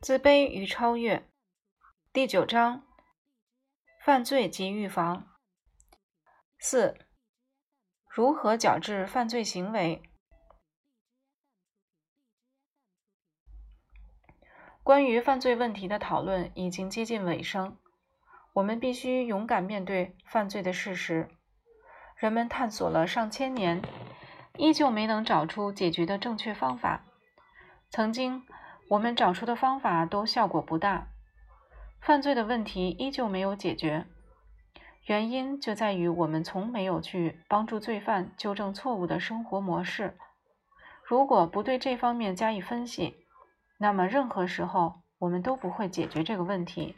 自卑与超越，第九章：犯罪及预防。四、如何矫治犯罪行为？关于犯罪问题的讨论已经接近尾声，我们必须勇敢面对犯罪的事实。人们探索了上千年，依旧没能找出解决的正确方法。曾经。我们找出的方法都效果不大，犯罪的问题依旧没有解决。原因就在于我们从没有去帮助罪犯纠正错误的生活模式。如果不对这方面加以分析，那么任何时候我们都不会解决这个问题。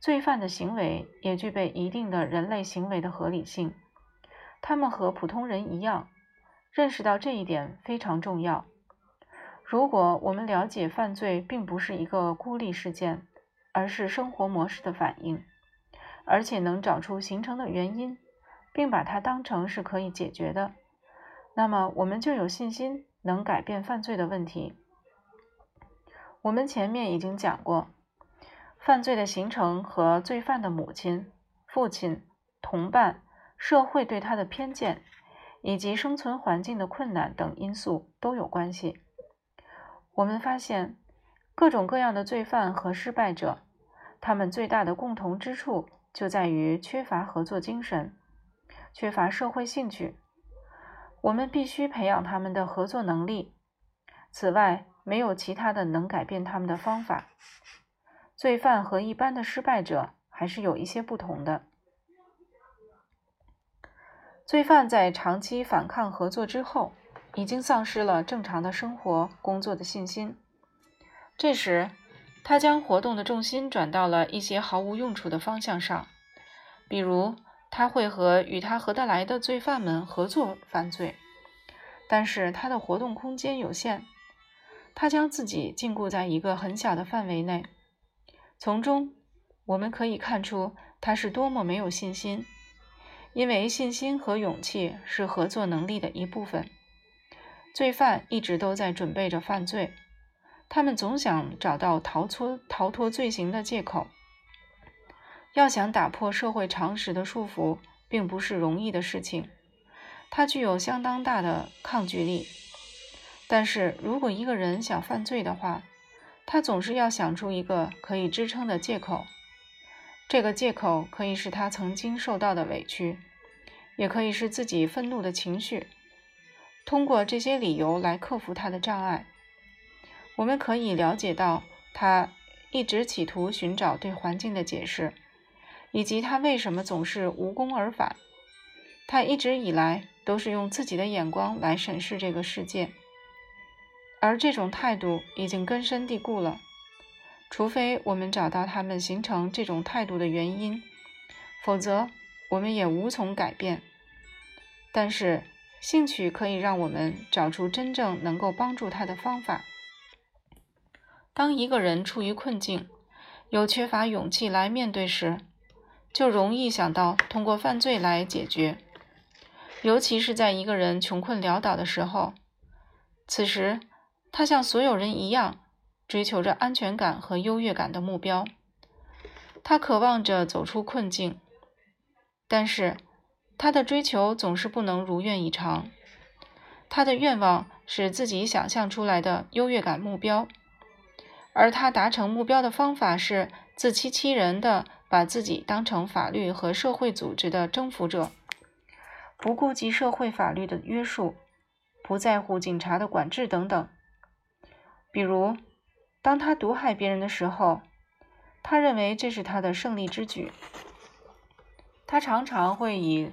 罪犯的行为也具备一定的人类行为的合理性，他们和普通人一样，认识到这一点非常重要。如果我们了解犯罪并不是一个孤立事件，而是生活模式的反应，而且能找出形成的原因，并把它当成是可以解决的，那么我们就有信心能改变犯罪的问题。我们前面已经讲过，犯罪的形成和罪犯的母亲、父亲、同伴、社会对他的偏见，以及生存环境的困难等因素都有关系。我们发现，各种各样的罪犯和失败者，他们最大的共同之处就在于缺乏合作精神，缺乏社会兴趣。我们必须培养他们的合作能力。此外，没有其他的能改变他们的方法。罪犯和一般的失败者还是有一些不同的。罪犯在长期反抗合作之后。已经丧失了正常的生活工作的信心。这时，他将活动的重心转到了一些毫无用处的方向上，比如他会和与他合得来的罪犯们合作犯罪，但是他的活动空间有限，他将自己禁锢在一个很小的范围内。从中我们可以看出他是多么没有信心，因为信心和勇气是合作能力的一部分。罪犯一直都在准备着犯罪，他们总想找到逃脱逃脱罪行的借口。要想打破社会常识的束缚，并不是容易的事情，它具有相当大的抗拒力。但是如果一个人想犯罪的话，他总是要想出一个可以支撑的借口。这个借口可以是他曾经受到的委屈，也可以是自己愤怒的情绪。通过这些理由来克服他的障碍，我们可以了解到他一直企图寻找对环境的解释，以及他为什么总是无功而返。他一直以来都是用自己的眼光来审视这个世界，而这种态度已经根深蒂固了。除非我们找到他们形成这种态度的原因，否则我们也无从改变。但是。兴趣可以让我们找出真正能够帮助他的方法。当一个人处于困境，又缺乏勇气来面对时，就容易想到通过犯罪来解决。尤其是在一个人穷困潦倒的时候，此时他像所有人一样，追求着安全感和优越感的目标。他渴望着走出困境，但是。他的追求总是不能如愿以偿，他的愿望是自己想象出来的优越感目标，而他达成目标的方法是自欺欺人的把自己当成法律和社会组织的征服者，不顾及社会法律的约束，不在乎警察的管制等等。比如，当他毒害别人的时候，他认为这是他的胜利之举。他常常会以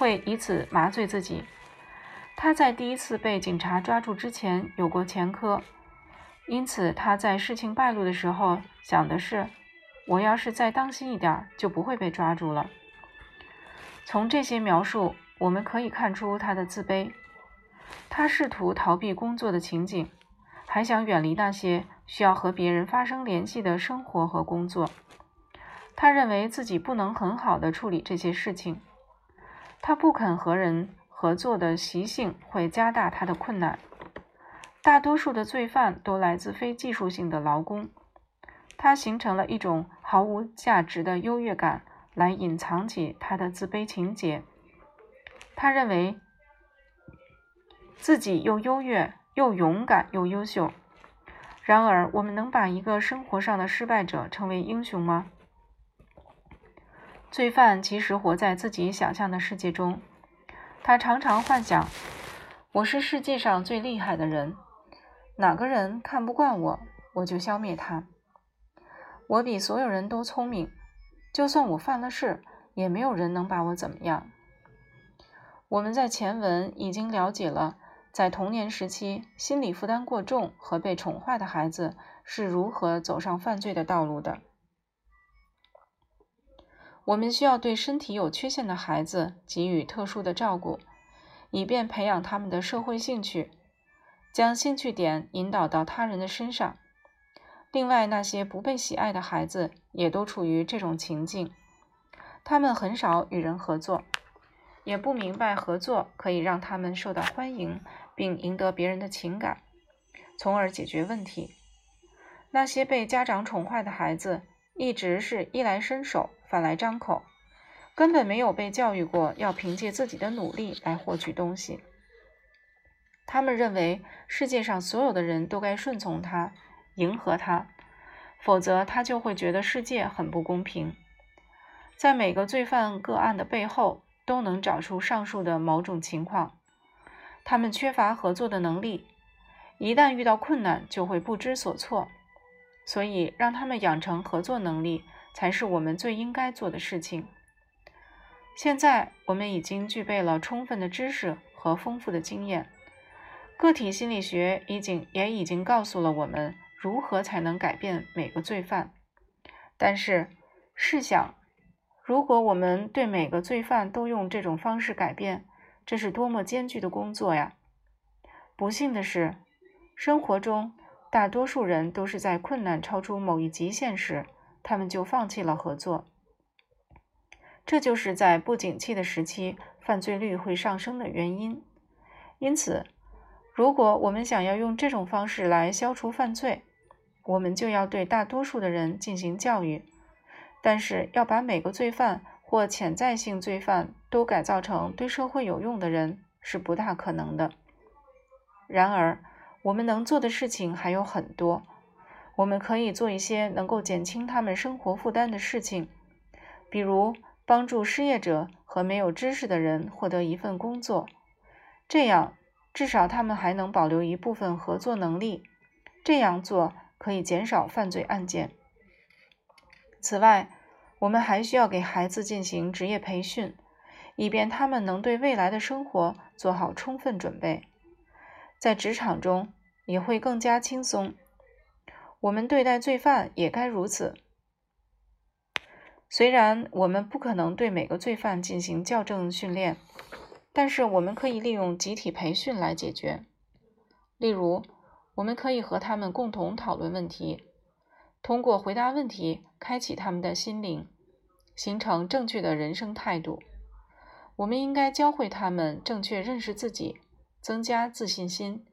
会以此麻醉自己。他在第一次被警察抓住之前有过前科，因此他在事情败露的时候想的是：我要是再当心一点，就不会被抓住了。从这些描述，我们可以看出他的自卑。他试图逃避工作的情景，还想远离那些需要和别人发生联系的生活和工作。他认为自己不能很好的处理这些事情，他不肯和人合作的习性会加大他的困难。大多数的罪犯都来自非技术性的劳工，他形成了一种毫无价值的优越感，来隐藏起他的自卑情节。他认为自己又优越、又勇敢、又优秀。然而，我们能把一个生活上的失败者称为英雄吗？罪犯其实活在自己想象的世界中，他常常幻想：“我是世界上最厉害的人，哪个人看不惯我，我就消灭他。我比所有人都聪明，就算我犯了事，也没有人能把我怎么样。”我们在前文已经了解了。在童年时期，心理负担过重和被宠坏的孩子是如何走上犯罪的道路的？我们需要对身体有缺陷的孩子给予特殊的照顾，以便培养他们的社会兴趣，将兴趣点引导到他人的身上。另外，那些不被喜爱的孩子也都处于这种情境，他们很少与人合作。也不明白合作可以让他们受到欢迎，并赢得别人的情感，从而解决问题。那些被家长宠坏的孩子，一直是衣来伸手、饭来张口，根本没有被教育过要凭借自己的努力来获取东西。他们认为世界上所有的人都该顺从他、迎合他，否则他就会觉得世界很不公平。在每个罪犯个案的背后。都能找出上述的某种情况，他们缺乏合作的能力，一旦遇到困难就会不知所措，所以让他们养成合作能力才是我们最应该做的事情。现在我们已经具备了充分的知识和丰富的经验，个体心理学已经也已经告诉了我们如何才能改变每个罪犯，但是试想。如果我们对每个罪犯都用这种方式改变，这是多么艰巨的工作呀！不幸的是，生活中大多数人都是在困难超出某一极限时，他们就放弃了合作。这就是在不景气的时期，犯罪率会上升的原因。因此，如果我们想要用这种方式来消除犯罪，我们就要对大多数的人进行教育。但是要把每个罪犯或潜在性罪犯都改造成对社会有用的人是不大可能的。然而，我们能做的事情还有很多。我们可以做一些能够减轻他们生活负担的事情，比如帮助失业者和没有知识的人获得一份工作，这样至少他们还能保留一部分合作能力。这样做可以减少犯罪案件。此外，我们还需要给孩子进行职业培训，以便他们能对未来的生活做好充分准备，在职场中也会更加轻松。我们对待罪犯也该如此。虽然我们不可能对每个罪犯进行校正训练，但是我们可以利用集体培训来解决。例如，我们可以和他们共同讨论问题。通过回答问题，开启他们的心灵，形成正确的人生态度。我们应该教会他们正确认识自己，增加自信心，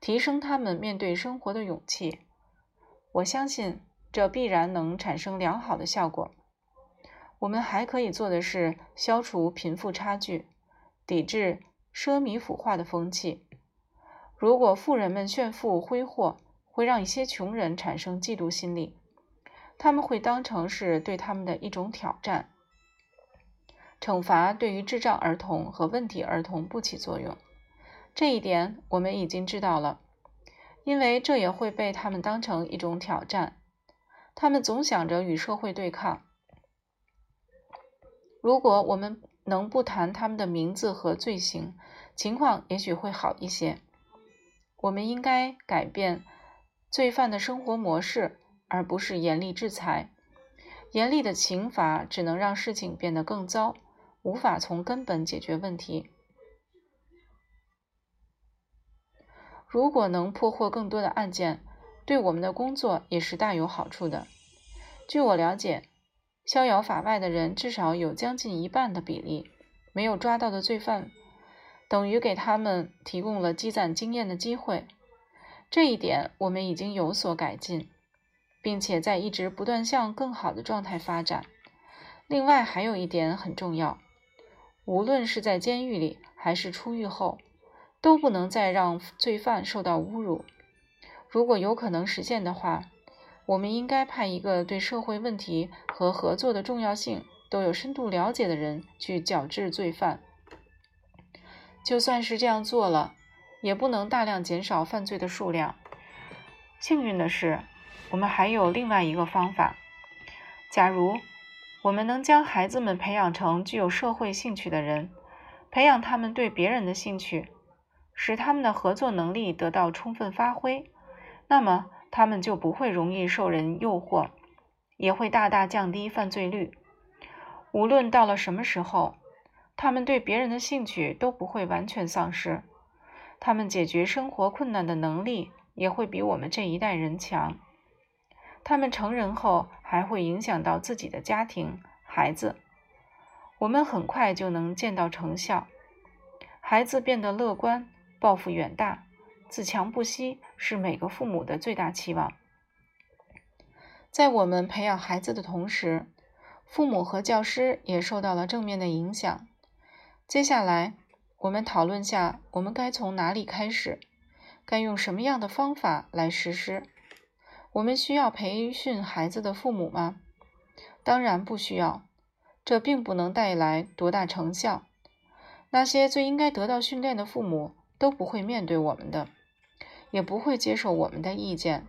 提升他们面对生活的勇气。我相信这必然能产生良好的效果。我们还可以做的是消除贫富差距，抵制奢靡腐化的风气。如果富人们炫富挥霍，会让一些穷人产生嫉妒心理，他们会当成是对他们的一种挑战。惩罚对于智障儿童和问题儿童不起作用，这一点我们已经知道了，因为这也会被他们当成一种挑战。他们总想着与社会对抗。如果我们能不谈他们的名字和罪行，情况也许会好一些。我们应该改变。罪犯的生活模式，而不是严厉制裁。严厉的刑罚只能让事情变得更糟，无法从根本解决问题。如果能破获更多的案件，对我们的工作也是大有好处的。据我了解，逍遥法外的人至少有将近一半的比例没有抓到的罪犯，等于给他们提供了积攒经验的机会。这一点我们已经有所改进，并且在一直不断向更好的状态发展。另外还有一点很重要，无论是在监狱里还是出狱后，都不能再让罪犯受到侮辱。如果有可能实现的话，我们应该派一个对社会问题和合作的重要性都有深度了解的人去矫治罪犯。就算是这样做了。也不能大量减少犯罪的数量。幸运的是，我们还有另外一个方法。假如我们能将孩子们培养成具有社会兴趣的人，培养他们对别人的兴趣，使他们的合作能力得到充分发挥，那么他们就不会容易受人诱惑，也会大大降低犯罪率。无论到了什么时候，他们对别人的兴趣都不会完全丧失。他们解决生活困难的能力也会比我们这一代人强。他们成人后还会影响到自己的家庭、孩子。我们很快就能见到成效。孩子变得乐观、抱负远大、自强不息，是每个父母的最大期望。在我们培养孩子的同时，父母和教师也受到了正面的影响。接下来。我们讨论下，我们该从哪里开始？该用什么样的方法来实施？我们需要培训孩子的父母吗？当然不需要，这并不能带来多大成效。那些最应该得到训练的父母都不会面对我们的，也不会接受我们的意见。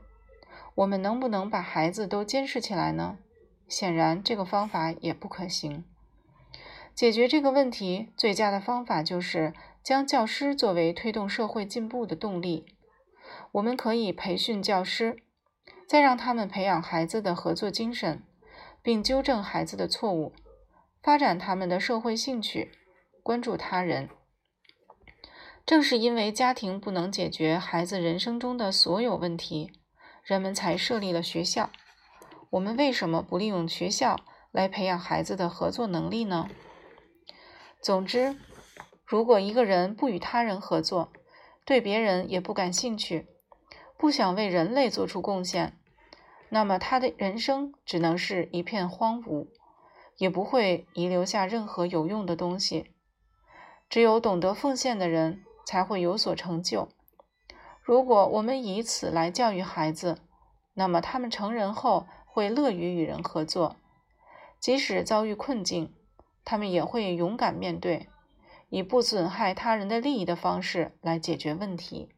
我们能不能把孩子都监视起来呢？显然，这个方法也不可行。解决这个问题最佳的方法就是将教师作为推动社会进步的动力。我们可以培训教师，再让他们培养孩子的合作精神，并纠正孩子的错误，发展他们的社会兴趣，关注他人。正是因为家庭不能解决孩子人生中的所有问题，人们才设立了学校。我们为什么不利用学校来培养孩子的合作能力呢？总之，如果一个人不与他人合作，对别人也不感兴趣，不想为人类做出贡献，那么他的人生只能是一片荒芜，也不会遗留下任何有用的东西。只有懂得奉献的人才会有所成就。如果我们以此来教育孩子，那么他们成人后会乐于与人合作，即使遭遇困境。他们也会勇敢面对，以不损害他人的利益的方式来解决问题。